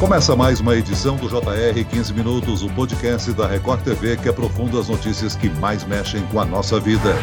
Começa mais uma edição do JR 15 Minutos, o podcast da Record TV que aprofunda as notícias que mais mexem com a nossa vida.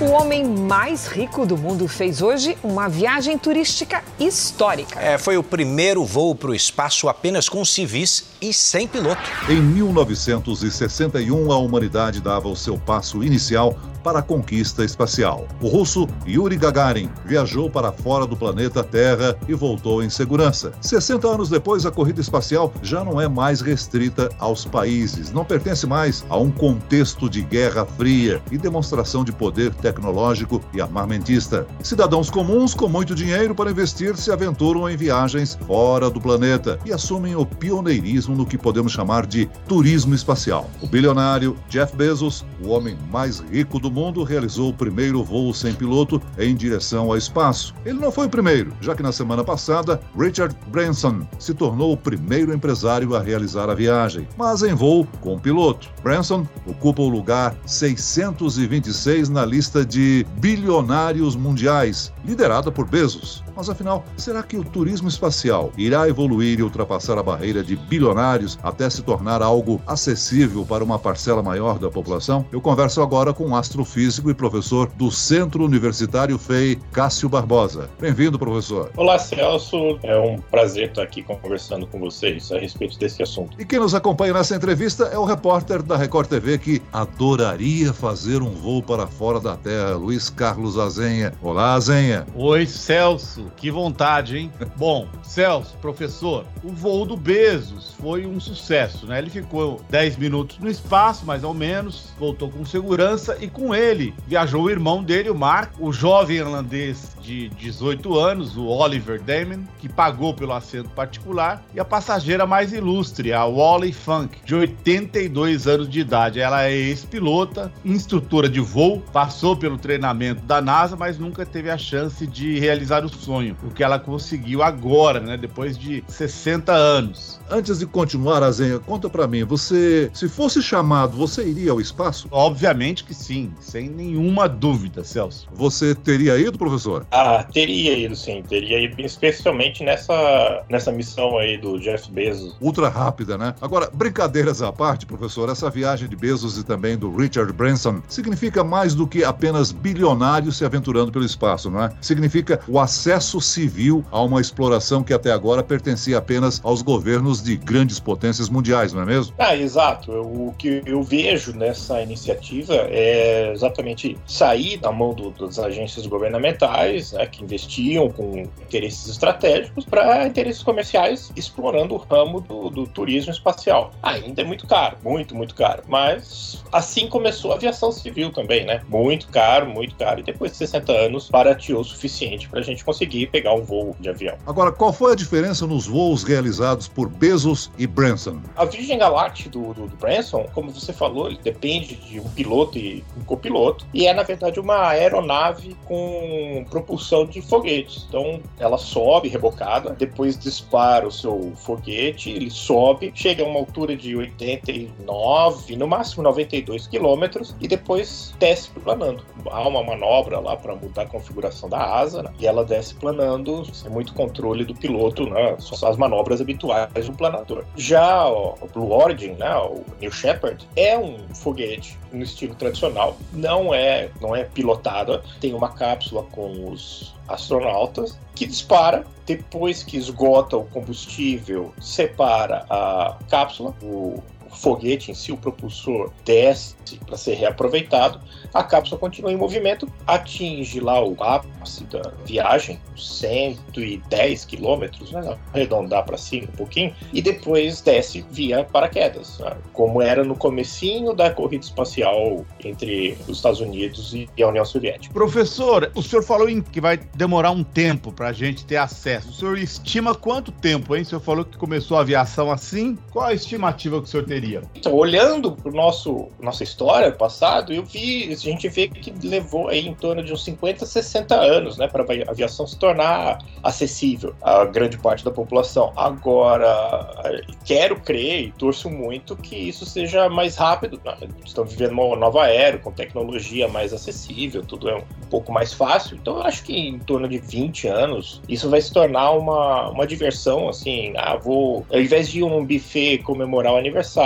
O homem mais rico do mundo fez hoje uma viagem turística histórica. É, foi o primeiro voo para o espaço apenas com civis e sem piloto. Em 1961, a humanidade dava o seu passo inicial para a conquista espacial. O russo Yuri Gagarin viajou para fora do planeta Terra e voltou em segurança. 60 anos depois, a corrida espacial já não é mais restrita aos países, não pertence mais a um contexto de guerra fria e demonstração de poder tecnológico e armamentista. Cidadãos comuns com muito dinheiro para investir se aventuram em viagens fora do planeta e assumem o pioneirismo no que podemos chamar de turismo espacial. O bilionário Jeff Bezos, o homem mais rico do mundo realizou o primeiro voo sem piloto em direção ao espaço. Ele não foi o primeiro, já que na semana passada, Richard Branson se tornou o primeiro empresário a realizar a viagem, mas em voo com piloto. Branson ocupa o lugar 626 na lista de bilionários mundiais, liderada por Bezos. Mas afinal, será que o turismo espacial irá evoluir e ultrapassar a barreira de bilionários até se tornar algo acessível para uma parcela maior da população? Eu converso agora com o astrofísico e professor do Centro Universitário FEI, Cássio Barbosa. Bem-vindo, professor. Olá, Celso. É um prazer estar aqui conversando com vocês a respeito desse assunto. E quem nos acompanha nessa entrevista é o repórter da Record TV que adoraria fazer um voo para fora da Terra, Luiz Carlos Azenha. Olá, Azenha. Oi, Celso. Que vontade, hein? Bom, Celso, professor, o voo do Bezos foi um sucesso, né? Ele ficou 10 minutos no espaço, mais ou menos, voltou com segurança e com ele viajou o irmão dele, o Mark, o jovem irlandês de 18 anos, o Oliver Damon, que pagou pelo assento particular, e a passageira mais ilustre, a Wally Funk, de 82 anos de idade. Ela é ex-pilota, instrutora de voo, passou pelo treinamento da NASA, mas nunca teve a chance de realizar o sonho, o que ela conseguiu agora, né, depois de 60 anos. Antes de continuar, Azenha, conta para mim, você, se fosse chamado, você iria ao espaço? Obviamente que sim, sem nenhuma dúvida, Celso. Você teria ido, professor? Ah, teria ido sim, teria ido, especialmente nessa, nessa missão aí do Jeff Bezos. Ultra rápida, né? Agora, brincadeiras à parte, professor, essa viagem de Bezos e também do Richard Branson significa mais do que apenas bilionários se aventurando pelo espaço, não é? Significa o acesso civil a uma exploração que até agora pertencia apenas aos governos de grandes potências mundiais, não é mesmo? Ah, exato. O que eu vejo nessa iniciativa é exatamente sair da mão do, das agências governamentais, né, que investiam com interesses estratégicos, para interesses comerciais, explorando o ramo do, do turismo espacial. Ainda é muito caro, muito, muito caro. Mas assim começou a aviação civil também, né? Muito caro, muito caro. E depois de 60 anos, barateou o suficiente para a gente conseguir pegar um voo de avião. Agora, qual foi a diferença nos voos realizados por Bezos e Branson? A Virgin Galactic do, do, do Branson, como você falou, ele depende de um piloto e um copiloto. E é, na verdade, uma aeronave com propulsão de foguetes. Então, ela sobe rebocada, depois dispara o seu foguete, ele sobe, chega a uma altura de 89, no máximo 92 quilômetros, e depois desce planando. Há uma manobra lá para mudar a configuração da asa, né? e ela desce planando, sem muito controle do piloto, né? As manobras habituais um planador. Já o Blue Origin, né? o New Shepard, é um foguete no estilo tradicional, não é, não é pilotada, tem uma cápsula com os astronautas que dispara depois que esgota o combustível, separa a cápsula, o foguete em si, o propulsor desce para ser reaproveitado, a cápsula continua em movimento, atinge lá o ápice da viagem, 110 quilômetros, né? arredondar para cima um pouquinho, e depois desce via paraquedas, né? como era no comecinho da corrida espacial entre os Estados Unidos e a União Soviética. Professor, o senhor falou em que vai demorar um tempo para a gente ter acesso. O senhor estima quanto tempo, hein? O senhor falou que começou a aviação assim. Qual a estimativa que o senhor teria? Então, olhando para nosso nossa história passado, eu vi, a gente vê que levou aí em torno de uns 50, 60 anos, né, para a aviação se tornar acessível a grande parte da população. Agora, quero crer e torço muito que isso seja mais rápido. Né? Estamos vivendo uma nova era com tecnologia mais acessível, tudo é pouco mais fácil. Então eu acho que em torno de 20 anos isso vai se tornar uma, uma diversão, assim, ah, vou, ao invés de um buffet comemorar o aniversário,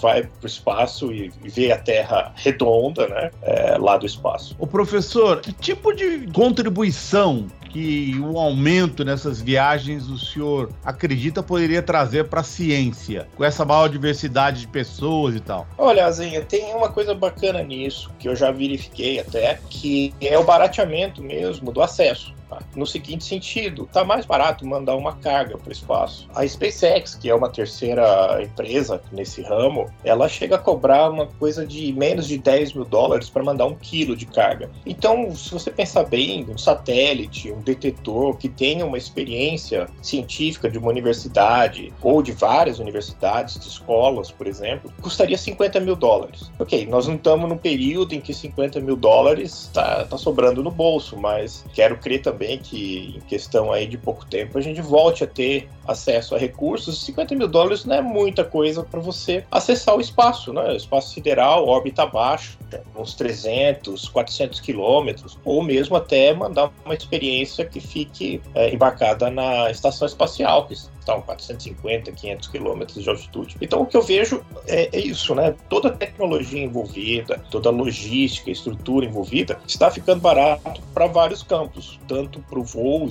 vai pro espaço e, ver a Terra redonda, né, é, lá do espaço. O professor, que tipo de contribuição que o aumento nessas viagens o senhor acredita poderia trazer para a ciência, com essa maior diversidade de pessoas e tal? Olha, Azinha, tem uma coisa bacana nisso, que eu já verifiquei até, que é o barateamento mesmo do acesso. No seguinte sentido, tá mais barato mandar uma carga para o espaço. A SpaceX, que é uma terceira empresa nesse ramo, ela chega a cobrar uma coisa de menos de 10 mil dólares para mandar um quilo de carga. Então, se você pensar bem, um satélite, um detetor que tenha uma experiência científica de uma universidade ou de várias universidades, de escolas, por exemplo, custaria 50 mil dólares. Ok, nós não estamos no período em que 50 mil dólares está tá sobrando no bolso, mas quero crer também que, em questão aí de pouco tempo, a gente volte a ter acesso a recursos. 50 mil dólares não é muita coisa para você acessar o espaço, né? O espaço sideral, órbita baixa, uns 300, 400 quilômetros, ou mesmo até mandar uma experiência que fique é, embarcada na estação espacial, que estão 450, 500 quilômetros de altitude. Então, o que eu vejo é, é, isso, né? Toda a tecnologia envolvida, toda a logística, estrutura envolvida, está ficando barato para vários campos, tanto para o voo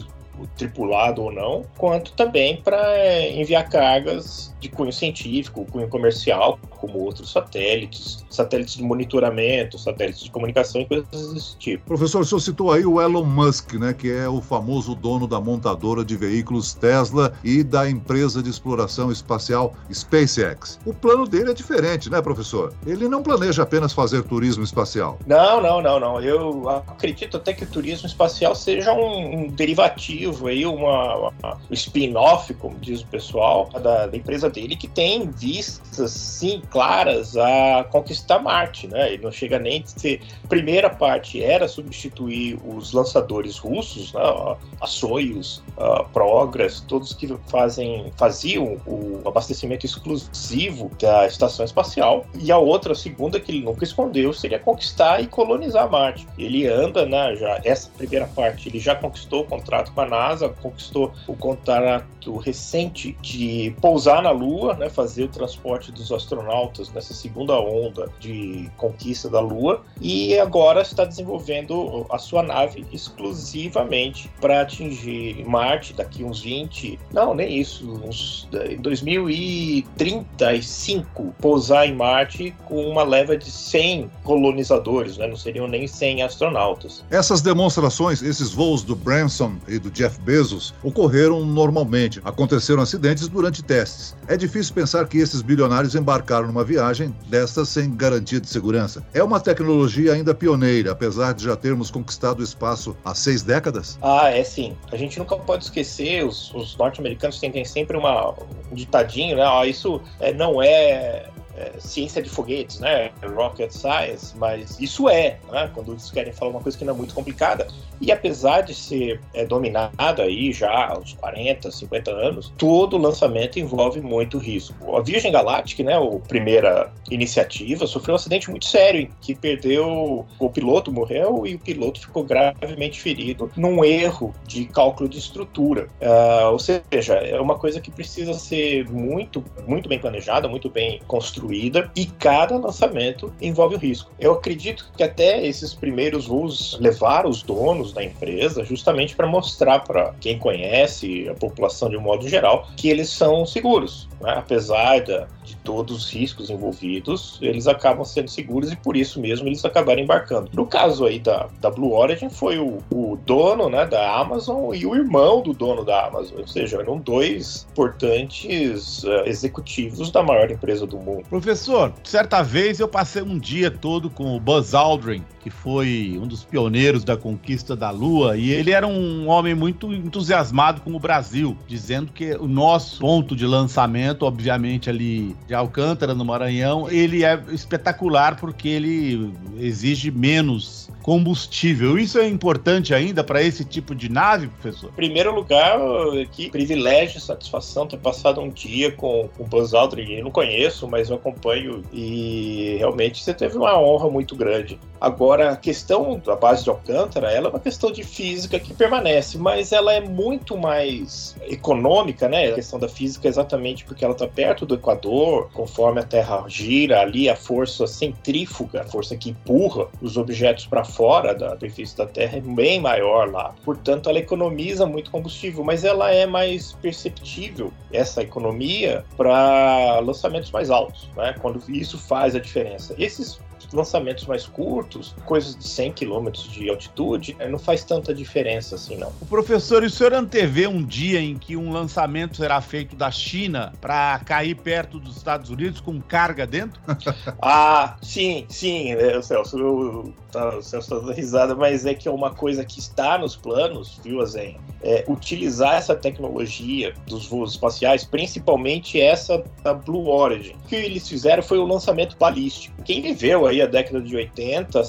tripulado ou não, quanto também para é, enviar cargas de cunho científico, cunho comercial, como outros satélites, satélites de monitoramento, satélites de comunicação e coisas desse tipo. Professor, o senhor citou aí o Elon Musk, né, que é o famoso dono da montadora de veículos Tesla e da empresa de exploração espacial SpaceX. O plano dele é diferente, né, professor? Ele não planeja apenas fazer turismo espacial. Não, não, não, não. Eu acredito até que o turismo espacial seja um, um derivativo aí, uma, uma spin-off, como diz o pessoal, da, da empresa dele, que tem vistas, sim, claras a conquistar Marte, né? Ele não chega nem a ser. Primeira parte era substituir os lançadores russos, né? a Soyuz, a Progress, todos que fazem, faziam o abastecimento exclusivo da estação espacial. E a outra, a segunda, que ele nunca escondeu, seria conquistar e colonizar Marte. Ele anda, né? Já essa primeira parte, ele já conquistou o contrato com a NASA, conquistou o contrato recente de pousar na Lua, né? Fazer o transporte dos astronautas nessa segunda onda de conquista da Lua e agora está desenvolvendo a sua nave exclusivamente para atingir Marte daqui uns 20, não, nem isso, uns em 2035 pousar em Marte com uma leva de 100 colonizadores, né? Não seriam nem 100 astronautas. Essas demonstrações, esses voos do Branson e do Jeff Bezos ocorreram normalmente. Aconteceram acidentes durante testes. É difícil pensar que esses bilionários embarcaram numa viagem destas sem garantia de segurança. É uma tecnologia ainda pioneira, apesar de já termos conquistado o espaço há seis décadas? Ah, é sim. A gente nunca pode esquecer, os, os norte-americanos têm, sempre uma, um ditadinho, né? Ah, isso é, não é é, ciência de foguetes, né? Rocket science, mas isso é, né? Quando eles querem falar uma coisa que não é muito complicada. E apesar de ser é, dominada aí já há uns 40, 50 anos, todo lançamento envolve muito risco. A Virgem Galactic, né, a primeira iniciativa, sofreu um acidente muito sério, em que perdeu, o piloto morreu e o piloto ficou gravemente ferido num erro de cálculo de estrutura. Uh, ou seja, é uma coisa que precisa ser muito, muito bem planejada, muito bem construída e cada lançamento envolve o risco. Eu acredito que até esses primeiros voos levaram os donos da empresa justamente para mostrar para quem conhece a população de um modo geral que eles são seguros, né? apesar da, de todos os riscos envolvidos, eles acabam sendo seguros e por isso mesmo eles acabaram embarcando. No caso aí da, da Blue Origin foi o, o dono né, da Amazon e o irmão do dono da Amazon, ou seja, eram dois importantes uh, executivos da maior empresa do mundo. Professor, certa vez eu passei um dia todo com o Buzz Aldrin, que foi um dos pioneiros da conquista da Lua, e ele era um homem muito entusiasmado com o Brasil, dizendo que o nosso ponto de lançamento, obviamente ali de Alcântara, no Maranhão, ele é espetacular porque ele exige menos combustível. Isso é importante ainda para esse tipo de nave, professor? Em primeiro lugar, que privilégio e satisfação ter passado um dia com o Buzz Aldrin. Eu não conheço, mas eu acompanho e realmente você teve uma honra muito grande. Agora, a questão da base de Alcântara, ela é uma questão de física que permanece, mas ela é muito mais econômica, né? A questão da física é exatamente porque ela está perto do Equador, conforme a Terra gira ali, a força centrífuga, a força que empurra os objetos para fora da superfície da Terra é bem maior lá. Portanto, ela economiza muito combustível, mas ela é mais perceptível, essa economia, para lançamentos mais altos, né? Quando isso faz a diferença. Esses lançamentos mais curtos, coisas de 100 km de altitude, né, não faz tanta diferença assim, não. O professor, e o senhor antevê um dia em que um lançamento será feito da China para cair perto dos Estados Unidos com carga dentro? ah, sim, sim, né, Celso, eu, tá, o Celso tá dando risada, mas é que é uma coisa que está nos planos, viu, Azen? É, utilizar essa tecnologia dos voos espaciais, principalmente essa da Blue Origin. O que eles fizeram foi o lançamento balístico. Quem viveu aí a década de 80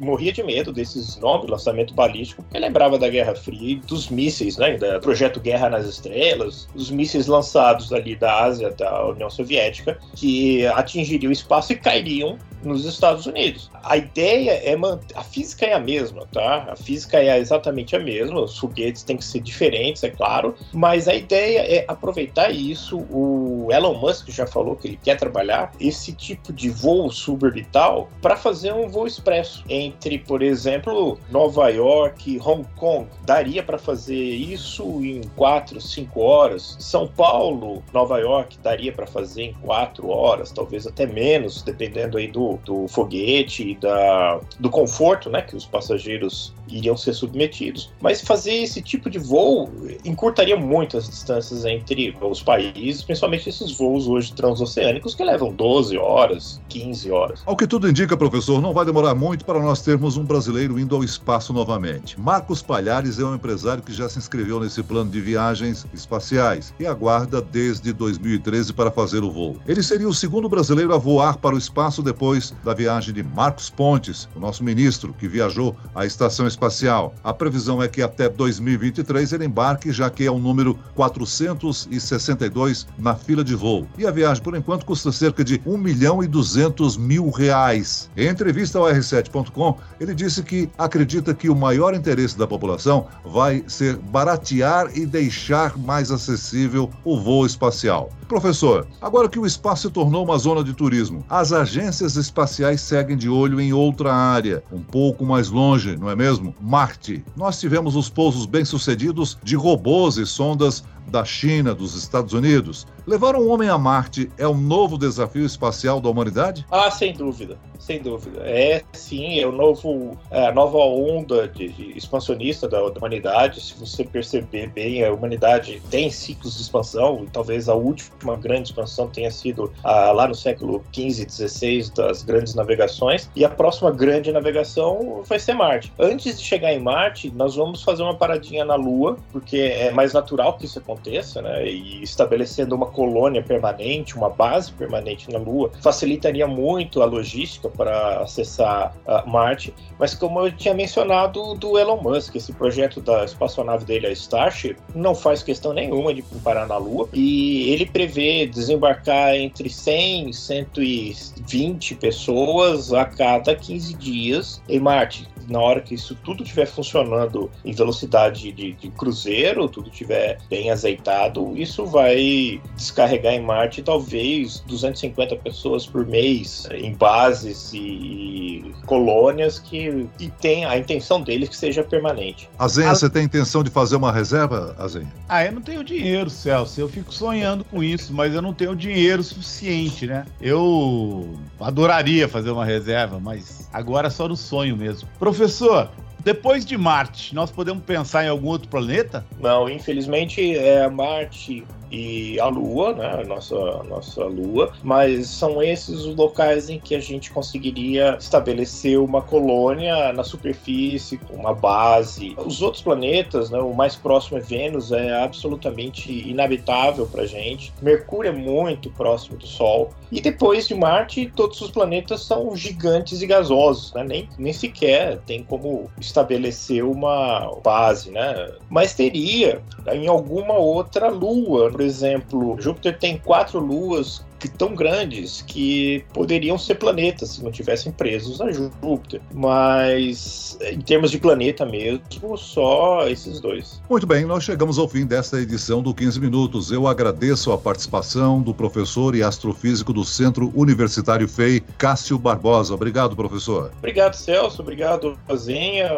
morria de medo desses novos lançamento balístico, porque lembrava da Guerra Fria e dos mísseis, né, do projeto Guerra nas Estrelas, os mísseis lançados ali da Ásia, da União Soviética, que atingiriam o espaço e cairiam nos Estados Unidos. A ideia é manter. A física é a mesma, tá? A física é exatamente a mesma. Os foguetes têm que ser diferentes, é claro. Mas a ideia é aproveitar isso. O Elon Musk já falou que ele quer trabalhar esse tipo de voo suborbital para fazer um voo expresso entre, por exemplo, Nova York Hong Kong. Daria para fazer isso em 4, 5 horas. São Paulo, Nova York, daria para fazer em 4 horas, talvez até menos, dependendo aí do do, foguete e da, do conforto né, que os passageiros iriam ser submetidos. Mas fazer esse tipo de voo encurtaria muito as distâncias entre os países, principalmente esses voos hoje transoceânicos que levam 12 horas, 15 horas. Ao que tudo indica, professor, não vai demorar muito para nós termos um brasileiro indo ao espaço novamente. Marcos Palhares é um empresário que já se inscreveu nesse plano de viagens espaciais e aguarda desde 2013 para fazer o voo. Ele seria o segundo brasileiro a voar para o espaço depois da viagem de Marcos Pontes, o nosso ministro, que viajou à estação espacial. A previsão é que até 2023 ele embarque, já que é o número 462 na fila de voo. E a viagem, por enquanto, custa cerca de 1 milhão e 200 mil reais. Em entrevista ao R7.com, ele disse que acredita que o maior interesse da população vai ser baratear e deixar mais acessível o voo espacial. Professor, agora que o espaço se tornou uma zona de turismo, as agências espaciais seguem de olho em outra área, um pouco mais longe, não é mesmo? Marte. Nós tivemos os pousos bem-sucedidos de robôs e sondas da China, dos Estados Unidos. Levar um homem a Marte é um novo desafio espacial da humanidade? Ah, sem dúvida, sem dúvida. É sim, é o novo, é a nova onda de, de expansionista da, da, humanidade. Se você perceber bem, a humanidade tem ciclos de expansão, e talvez a última grande expansão tenha sido ah, lá no século XV, XVI, das grandes navegações, e a próxima grande navegação vai ser Marte. Antes de chegar em Marte, nós vamos fazer uma paradinha na Lua, porque é mais natural que isso aconteça, né? E estabelecendo uma colônia permanente, uma base permanente na Lua, facilitaria muito a logística para acessar Marte. Mas como eu tinha mencionado do Elon Musk, esse projeto da espaçonave dele, a Starship, não faz questão nenhuma de parar na Lua e ele prevê desembarcar entre 100 e 120 pessoas a cada 15 dias em Marte na hora que isso tudo estiver funcionando em velocidade de, de, cruzeiro, tudo estiver bem azeitado, isso vai descarregar em Marte talvez 250 pessoas por mês em bases e colônias que e tem a intenção deles que seja permanente. Azenha, você tem intenção de fazer uma reserva, Azenha? Ah, eu não tenho dinheiro, Celso. Eu fico sonhando com isso, mas eu não tenho dinheiro suficiente, né? Eu adoraria fazer uma reserva, mas agora é só no sonho mesmo. Professor, depois de Marte, nós podemos pensar em algum outro planeta? Não, infelizmente é Marte e a Lua, né, a nossa, nossa Lua, mas são esses os locais em que a gente conseguiria estabelecer uma colônia na superfície, uma base. Os outros planetas, né, o mais próximo é Vênus, é absolutamente inabitável para gente. Mercúrio é muito próximo do Sol. E depois de Marte, todos os planetas são gigantes e gasosos, né? nem, nem sequer tem como estabelecer uma base, né? Mas teria em alguma outra lua por exemplo, Júpiter tem quatro luas que, tão grandes que poderiam ser planetas se não tivessem presos a Júpiter. Mas em termos de planeta mesmo, só esses dois. Muito bem, nós chegamos ao fim desta edição do 15 Minutos. Eu agradeço a participação do professor e astrofísico do Centro Universitário FEI, Cássio Barbosa. Obrigado, professor. Obrigado, Celso. Obrigado, Azenha.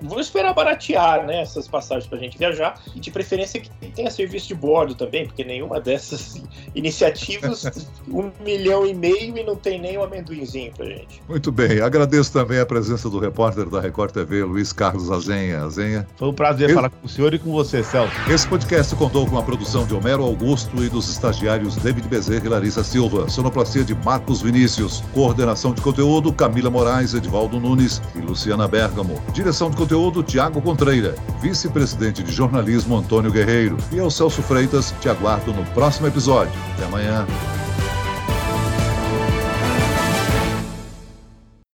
Vou esperar baratear né, essas passagens para a gente viajar e, de preferência, que tenha serviço de bordo também, porque nenhuma dessas iniciativas, um milhão e meio e não tem nem um amendoinzinho para gente. Muito bem. Agradeço também a presença do repórter da Record TV, Luiz Carlos Azenha. Azenha. Foi um prazer Esse... falar com o senhor e com você, Celso. Esse podcast contou com a produção de Homero Augusto e dos estagiários David Bezerra e Larissa Silva. Sonoplastia de Marcos Vinícius. Coordenação de conteúdo Camila Moraes, Edvaldo Nunes e Luciana Bergamo. Direção de conteúdo Tiago Contreira. Vice-presidente de jornalismo Antônio Guerreiro. E eu, Celso Freitas, te aguardo no próximo episódio. Até amanhã.